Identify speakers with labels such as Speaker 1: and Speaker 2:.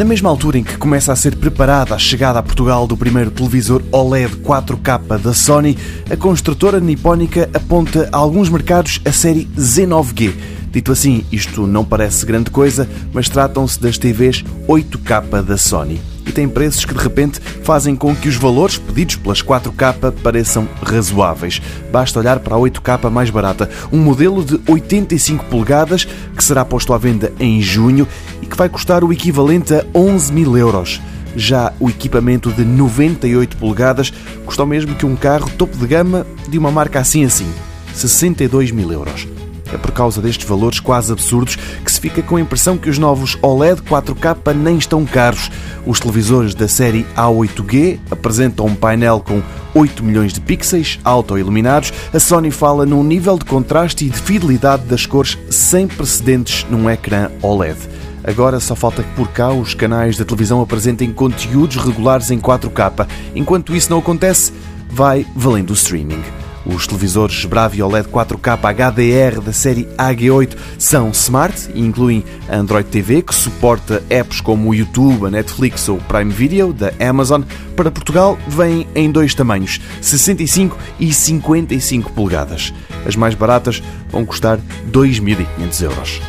Speaker 1: Na mesma altura em que começa a ser preparada a chegada a Portugal do primeiro televisor OLED 4K da Sony, a construtora nipónica aponta a alguns mercados a série Z9G. Dito assim, isto não parece grande coisa, mas tratam-se das TVs 8K da Sony e tem preços que de repente fazem com que os valores pedidos pelas 4K pareçam razoáveis. Basta olhar para a 8K mais barata, um modelo de 85 polegadas que será posto à venda em junho e que vai custar o equivalente a 11 mil euros. Já o equipamento de 98 polegadas custa o mesmo que um carro topo de gama de uma marca assim assim, 62 mil euros. É por causa destes valores quase absurdos que se fica com a impressão que os novos OLED 4K nem estão caros. Os televisores da série A8G apresentam um painel com 8 milhões de pixels auto-iluminados. A Sony fala num nível de contraste e de fidelidade das cores sem precedentes num ecrã OLED. Agora só falta que por cá os canais da televisão apresentem conteúdos regulares em 4K. Enquanto isso não acontece, vai valendo o streaming. Os televisores Bravia OLED 4K HDR da série AG8 são smart e incluem Android TV, que suporta apps como o YouTube, a Netflix ou o Prime Video da Amazon. Para Portugal, vêm em dois tamanhos, 65 e 55 polegadas. As mais baratas vão custar 2.500 euros.